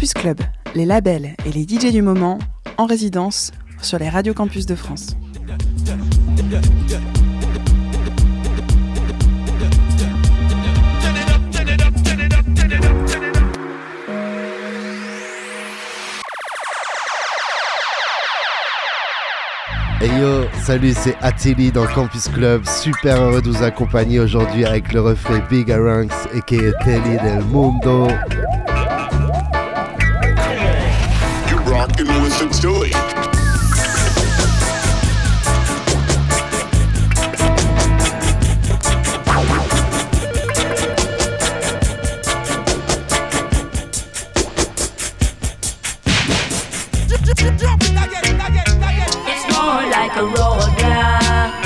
Campus Club, les labels et les DJ du moment en résidence sur les radios campus de France. Hey yo, salut, c'est Attili dans Campus Club. Super heureux de vous accompagner aujourd'hui avec le reflet Big Aranx et Telly del Mundo. With Tilly. like a roadblock.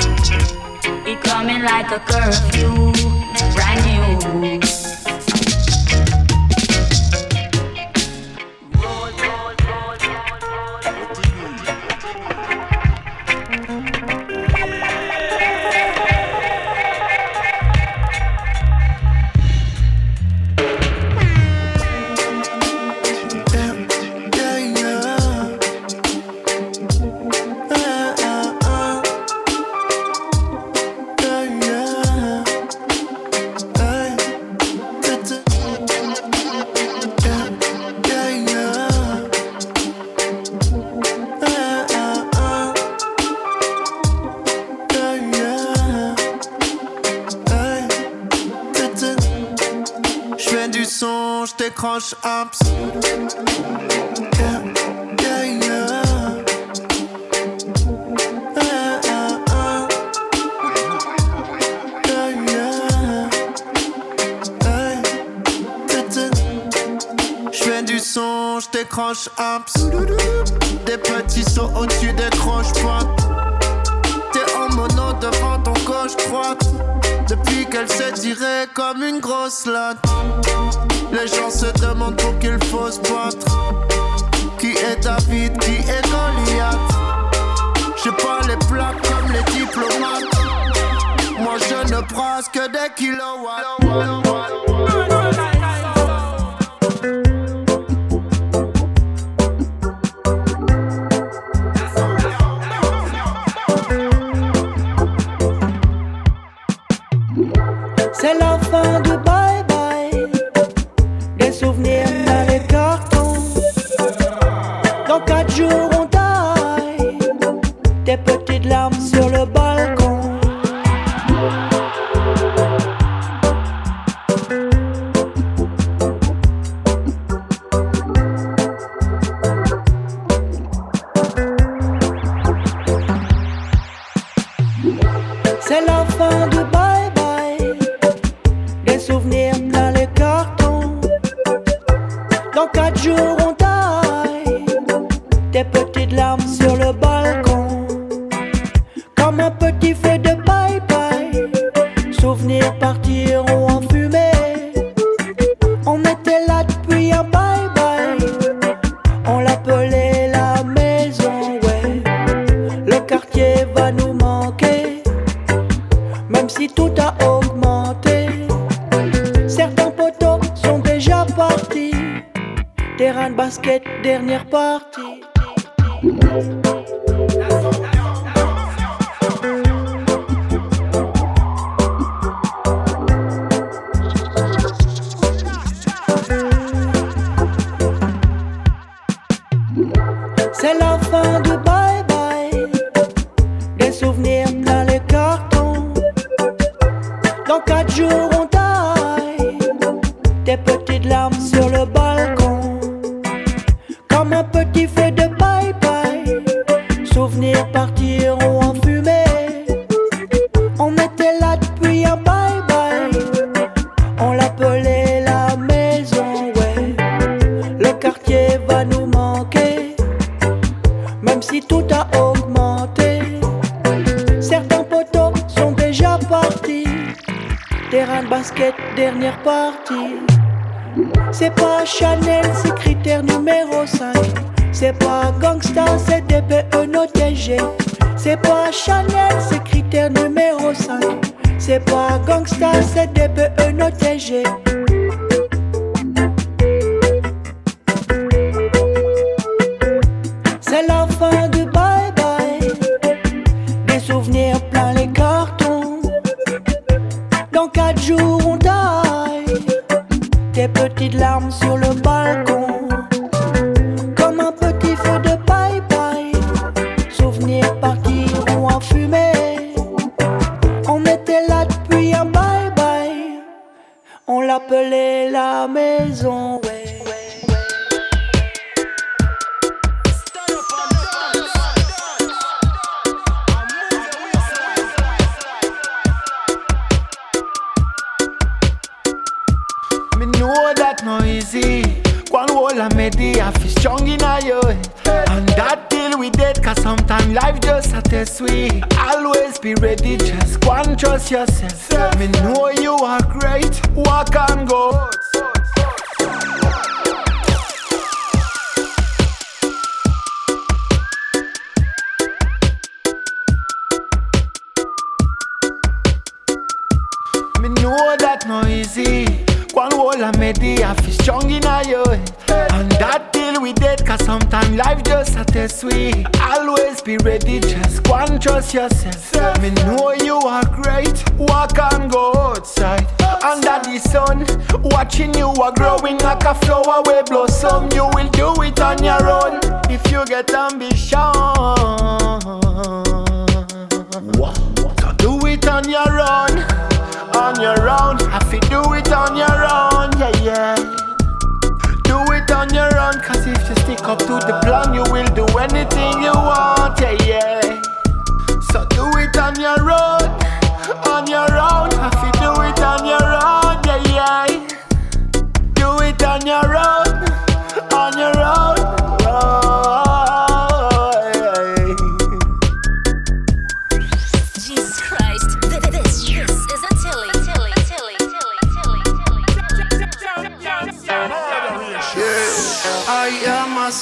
It coming like a curfew, du son, je décroche un psy. Yeah, yeah, yeah. Je décroche un Des petits sauts au-dessus des croches-pointes T'es en mono devant ton gauche droite. Depuis qu'elle se dirait comme une grosse latte. Les gens se demandent pour qu'il faut se battre. Qui est David, qui est Goliath? J'ai pas les plaques comme les diplomates. Moi je ne brasse que des kilowatts. Trust yourself. Me know you are great, walk and go. Me know that no easy. One wall I made the half is strong in a you. And that deal we dead, cause sometimes life just a test we. Always be ready, just go and trust yourself.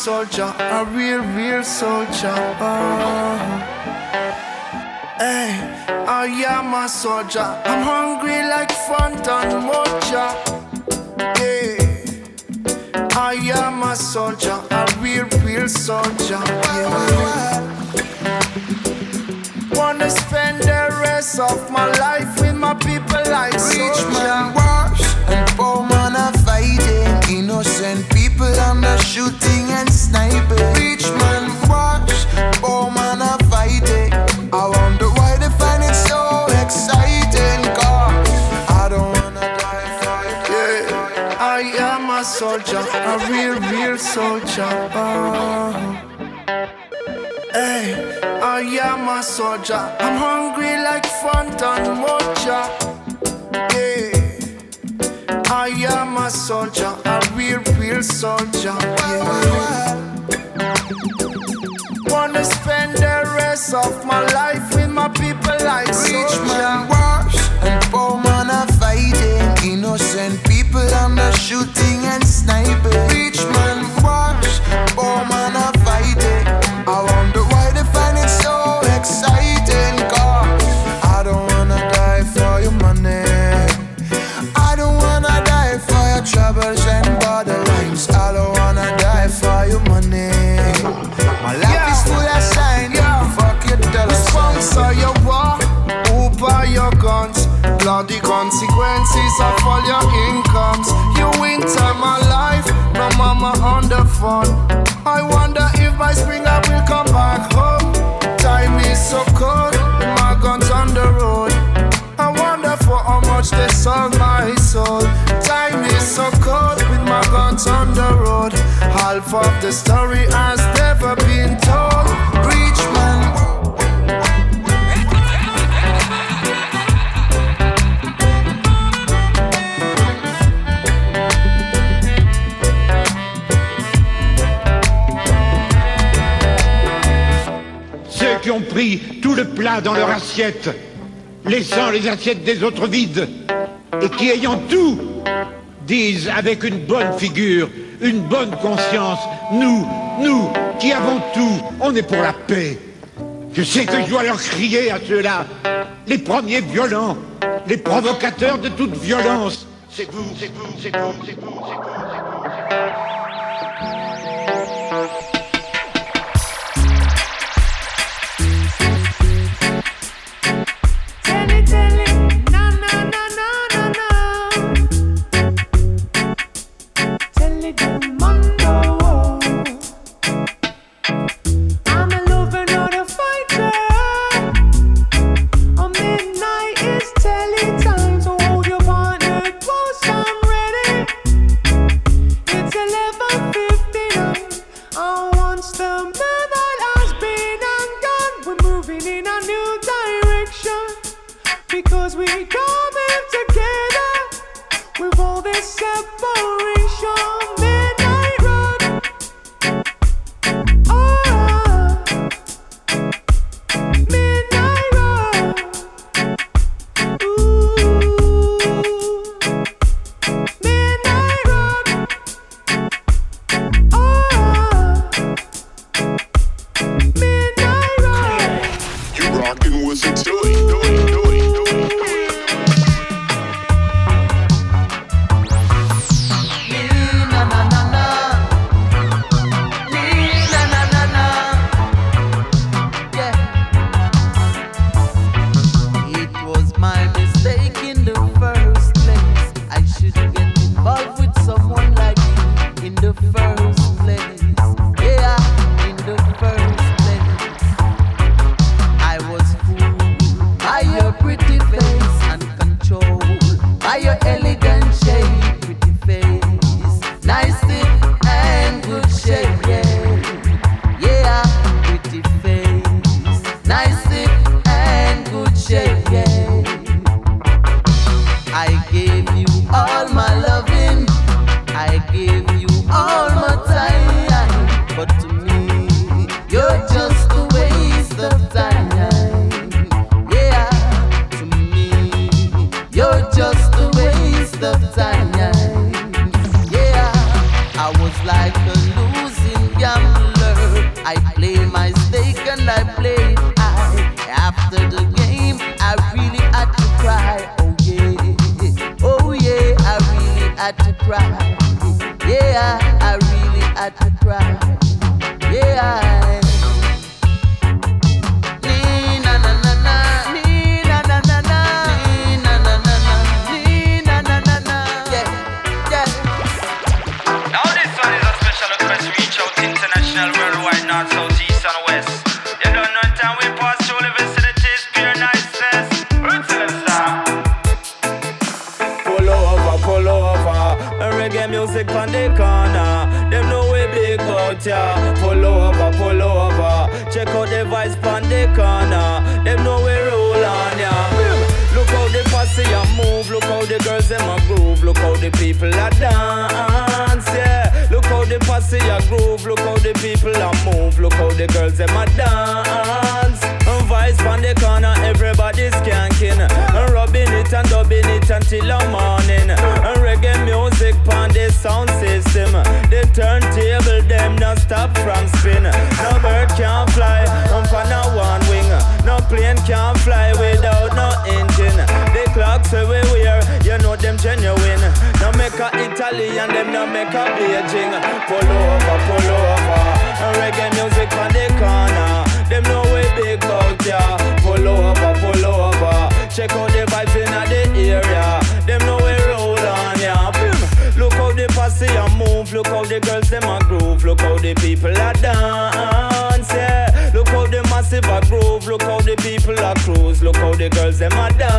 Soldier, a real, real soldier. Oh. Hey, I am a soldier. I'm hungry like Fanta Mocha. Yeah. I am a soldier, a real, real soldier. Yeah. Wanna spend the rest of my life with my people like a real, real soldier. Hey, I am a soldier. I'm hungry like Fanta Mocha. Yeah, I am a soldier, a real, real soldier. Yeah. Wanna spend the rest of my life Bloody consequences of all your incomes. You winter my life, no mama on the phone. I wonder if by spring I will come back home. Time is so cold, my guns on the road. I wonder for how much they sold my soul. Time is so cold with my guns on the road. Half of the story has never been told. Qui ont pris tout le plat dans leur assiette, laissant les assiettes des autres vides, et qui ayant tout, disent avec une bonne figure, une bonne conscience, nous, nous, qui avons tout, on est pour la paix. Je sais que je dois leur crier à ceux-là, les premiers violents, les provocateurs de toute violence. C'est vous, c'est vous, c'est vous, c'est vous, c'est vous, c'est vous. Had a Italian, them no make a Beijing. Pull over, pull over. And reggae music on the corner. Them know we big out ya. Pull over, pull over. Check out the vibes in the area. Them know we roll on ya. Look how the posse a move. Look how the girls them a groove. Look how the people a dance. Yeah. Look how the massive a groove. Look how the people a cruise. Look how the girls them a dance.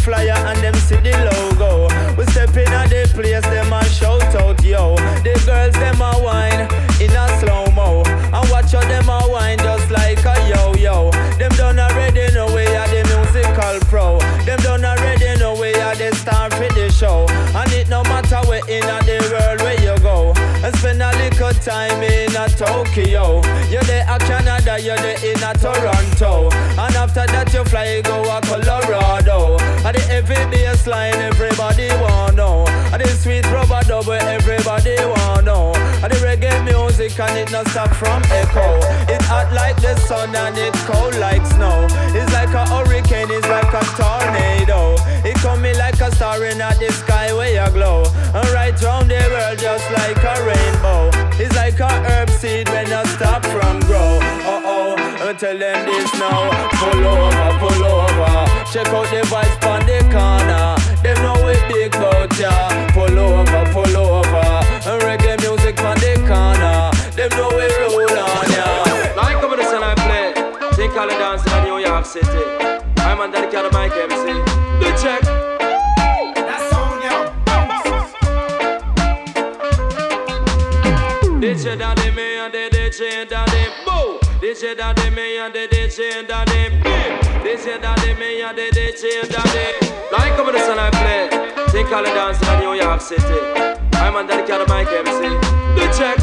Flyer and them see the logo. We step in at the place, them a shout out, yo. The girls, them a wine in a slow mo. And watch how them a wine just like a yo yo. Them done already know we are the musical pro. Them done already know we are the star for the show. And it no matter where in the world where you go. And spend a little time in a Tokyo. You're there at Canada, you're there in a Toronto. And after that you fly go a Colorado. And the heavy bass line everybody want know. And the sweet rubber double everybody want know. And the reggae music and it not stop from echo. It's hot like the sun and it's cold like snow. It's like a hurricane, it's like a tornado. It coming like a star in the sky where you glow. And right round the world just like a rainbow. It's like a herb seed when you stop from grow. Oh and tell them this now. Pull over, pull over. Check out the vibes on the corner. Them know we big bout ya. Pull over, pull over. And reggae music on the corner. Them know we roll on ya. Like over the sun I play. Take all the dance in New York City. I'm on that kind of mic MC. The check. DJ daddy me and the DJ daddy boo. DJ daddy me and the DJ daddy bim. DJ daddy me and the DJ daddy. Like over the sun I play. Think the dance in New York City. I'm on that kind of mic MC. The check.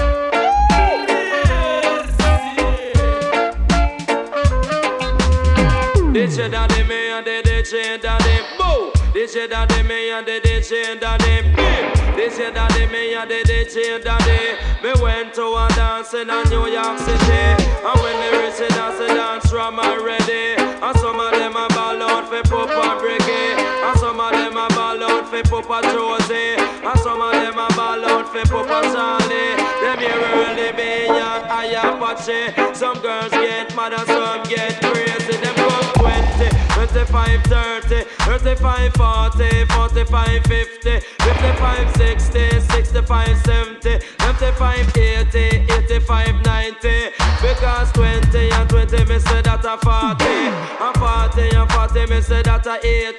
DJ daddy me and the DJ daddy boo. DJ daddy me and the DJ daddy bim. DJ daddy me and the DJ daddy. Me went to a dance in a New York City. And when they reach the dance, the dance drum already. And some of them a ball out for Papa Briggy. And some of them a ball out for Papa Josie. And some of them a ball out for Papa Charlie. Them here Early B and I Apache. Some girls get mad and some get crazy. Them go 20, 25, 30, 35, 40, 45, 50, 55, 60, 65, 70. empty. Empty 580, 85, 90. Because 20 and 20, me say that a 40. And 40 and 40, me say that a 80.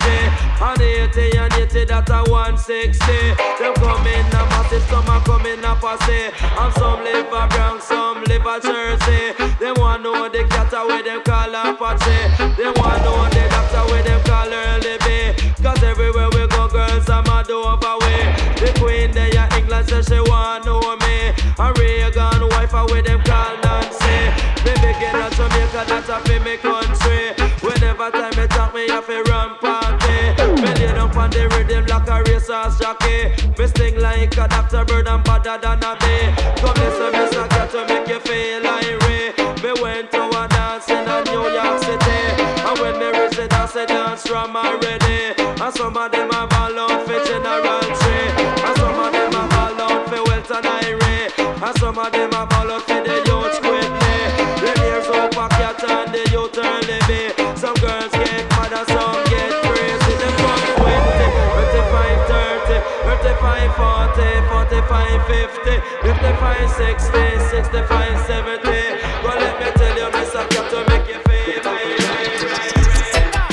And 80 and 80, that a 160. Them come in a masses, some a come in a posse. Some live a Bronx, some live a Jersey. They want know the cat where them call Apache. They want know the doctor where them call Early B. Cause everywhere we go, girls, I'm a do way. The queen there in England says she want know me. And Reagan, wife, where them call Nancy. Baby, get a Jamaica, that's a fi me country. Whenever time me talk, me have to run party. Me lay down on the rhythm like a racehorse jockey. Me sting like a doctor bird and badder than a bee. Come listen, me song to make you feel irate. Me went to a dance in a me reach dance, from already. And some of them have all out for General Tree. And some of them have all out for Welton Irie. And some of them have all out for the youth quickly. The ears up a cat and the youth Early B. Some girls get mad and some get crazy. Them from 20, 25, 30, 35, 40, 45, 50, 55, 60,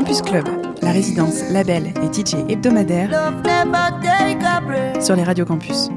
Campus Club, la résidence, label et DJ hebdomadaire sur les radios campus.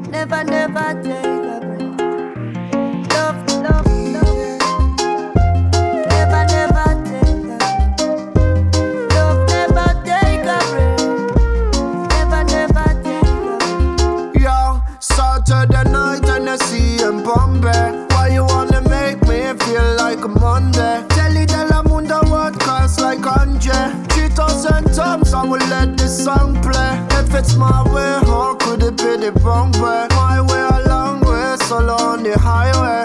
My way. How could it be the wrong way? My way a long way, solo on the highway.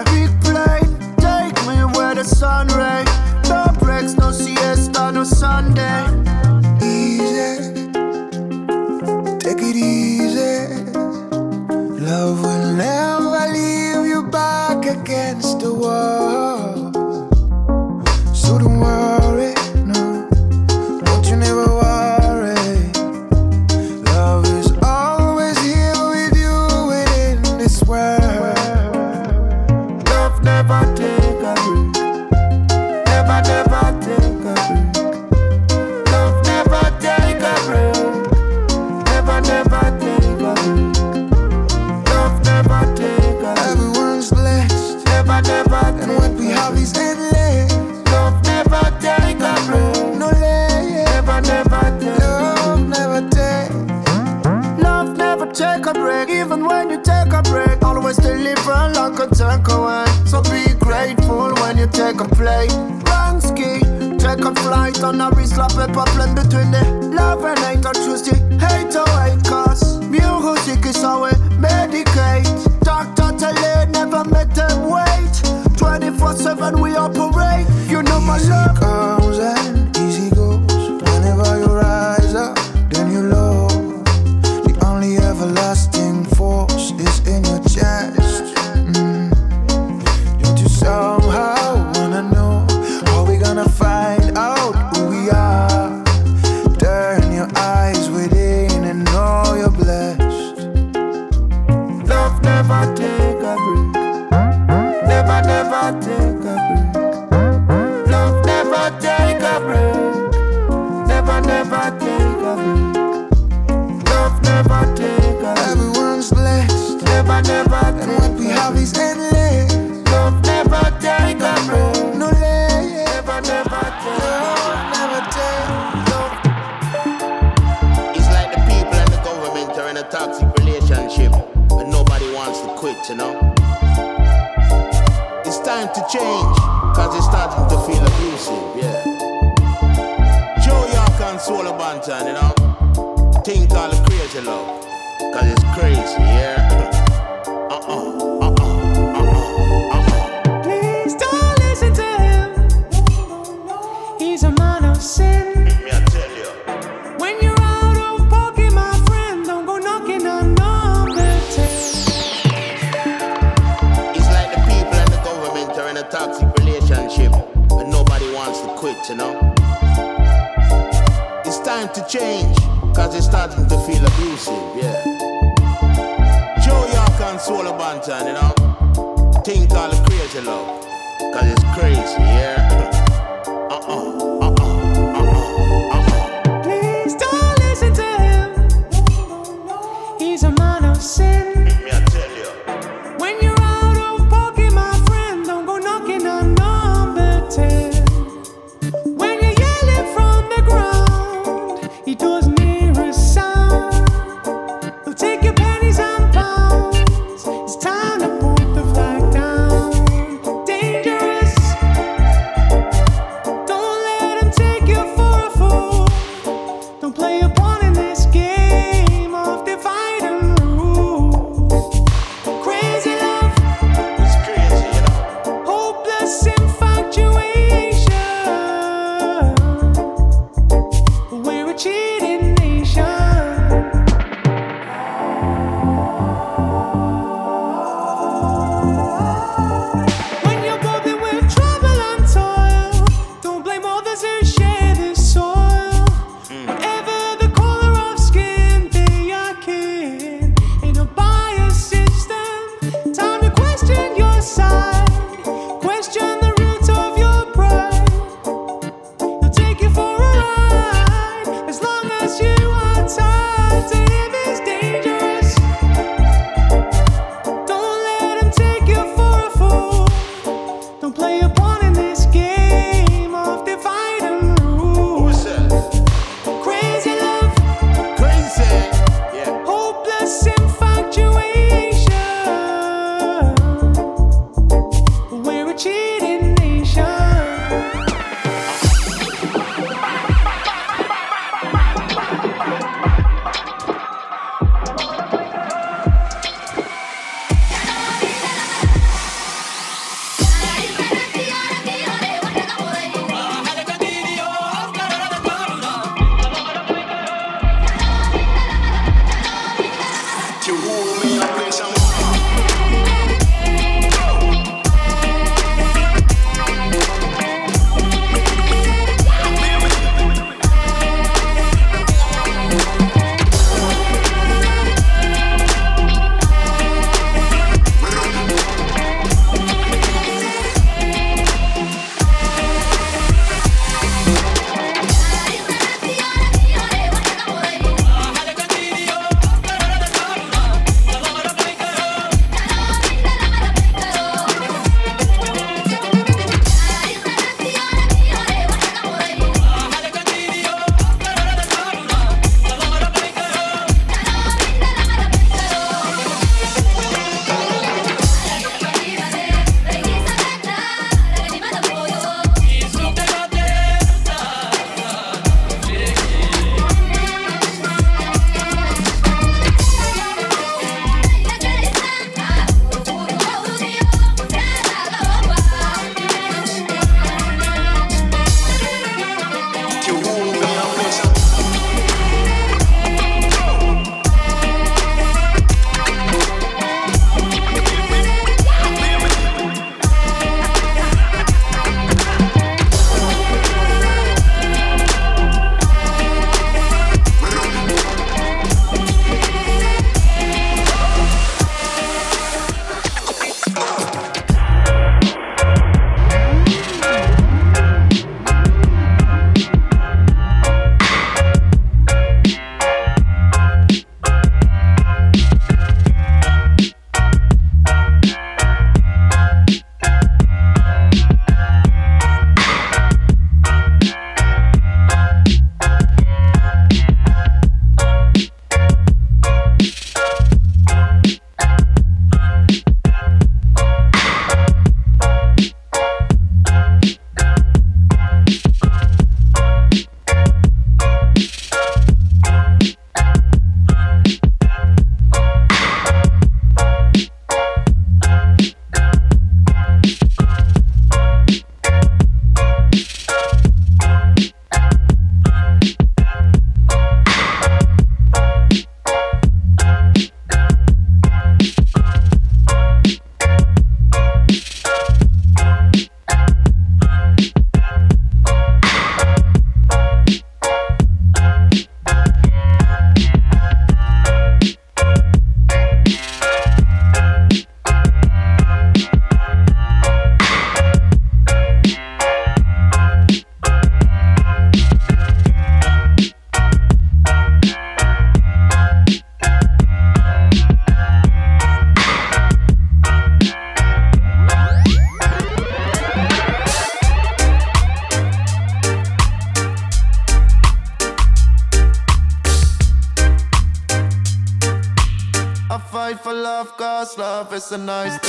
break. Even when you take a break, always deliver like a takeaway. So be grateful when you take a plane. Bansky, take a flight on a wrist slap paper plane between the love and hate on Tuesday. Hate away, cause music is how we medicate. Doctor tell it, never make them wait. 24 7 we operate. You know my love. it, you know. It's time to change, cause it's starting to feel abusive, yeah. Joe York and Solo Banton, you know. Think all the crazy love, cause it's crazy, yeah. nice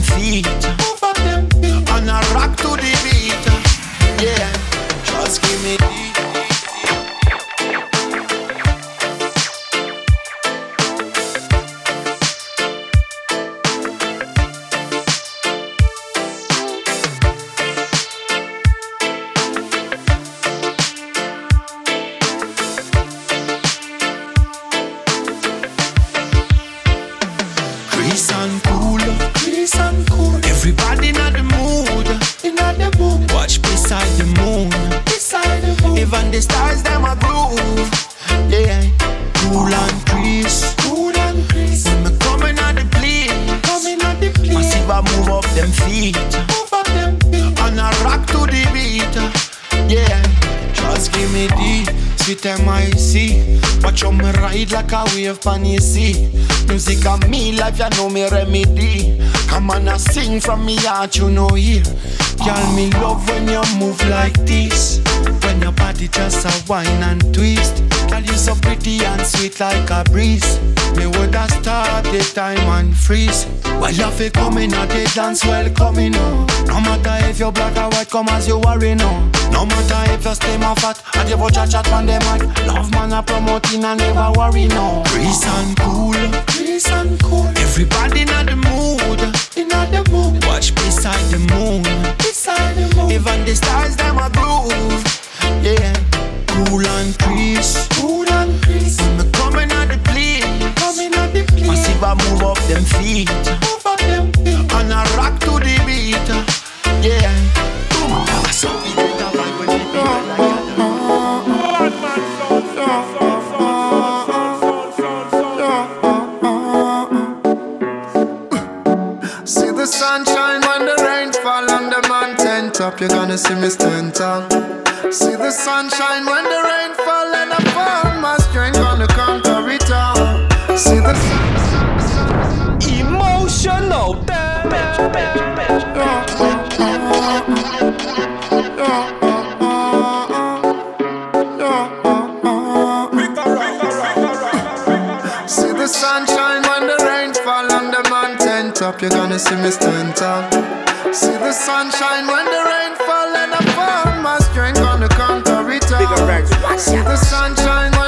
them feet. Move up them feet. And I rock to the beat. Yeah. Just give me. Sing from me heart, you know here. Girl, me love when you move like this. When your body just a whine and twist. Girl, you so pretty and sweet like a breeze. Me woulda stop the time and freeze. Well, you fi coming at the dance, well coming on. Oh. No matter if you're black or white, come as you worry no. No matter if you stay my fat, I give out chat chat on the mic. Love man a promoting and never worry no. Breeze and cool, breeze and cool. Everybody in the mood, the mood. Watch beside the moon, beside the moon. Even the stars them a groove, yeah. Cool and breeze, cool and me coming at the place, coming at the place. Massive I move up them feet, move up them feet. And I rock to the beat, You're gonna see me stand tall. See the sunshine when the rain fall and I fall. My strength gonna conquer it all. See the Emotional damage. See the sunshine when the rain fall on the mountain top. You're gonna see me stand tall. See the sunshine when the rain fall and I fall. My strength gonna conquer it all. See the sunshine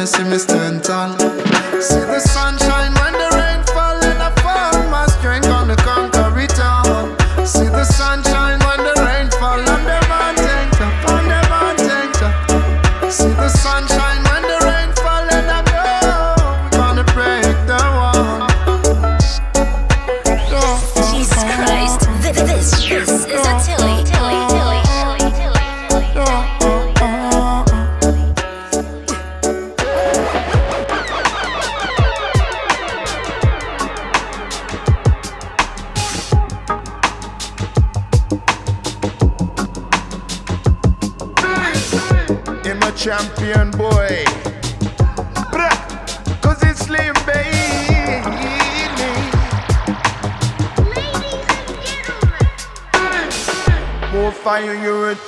gonna see me stand tall.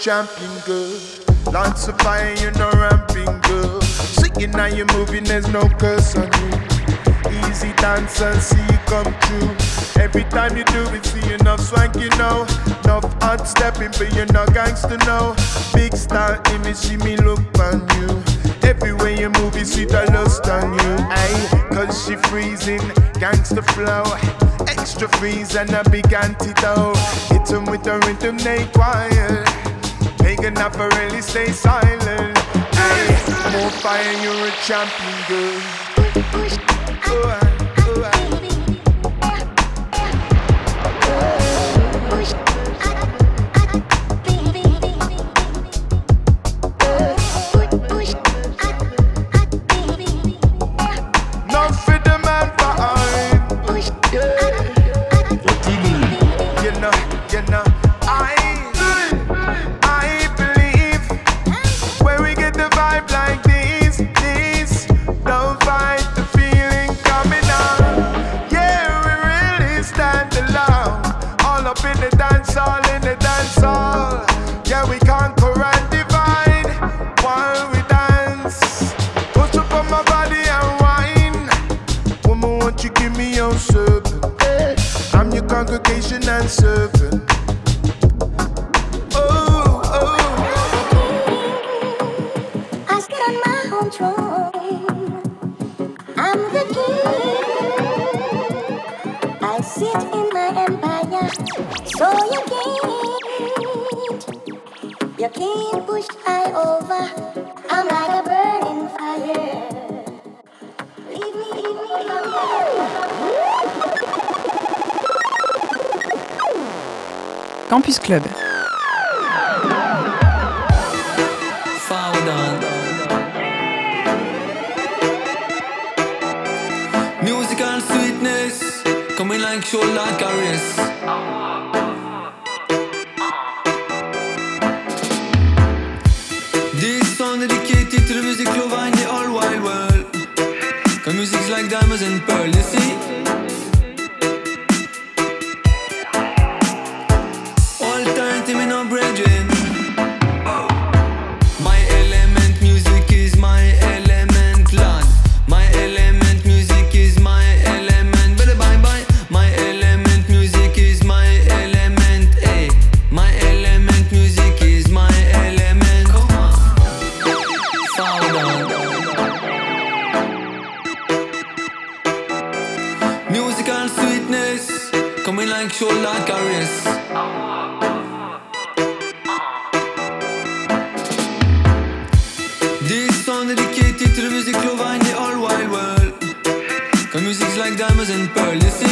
Champion girl. Lots of fire, you're no ramping girl. Singing now you're moving, there's no curse on you. Easy dancer, see you come true. Every time you do it, see enough swank, you know. Enough hard stepping, but you're not gangster, no. Big star image, see me look on you. Everywhere you move, you see the lust on you. Aye, cause she freezing, gangster flow. Extra freeze and a big antidote. Hit 'em with the rhythm they quiet. Enough for really stay silent. Aye, more fire, you're a champion, girl. time to. All up in the dance hall, in the dance hall. Yeah, we conquer and divide while we dance. Push up on my body and wine. Woman, won't you give me your servant? I'm your congregation and servant. So you can't, you can't push I over. I'm like a burning fire. Campus Club. Musical sweetness coming like shoulder caress. commas and policy this. This song dedicated to the music love and the all wide world. Cause music's like diamonds and pearls.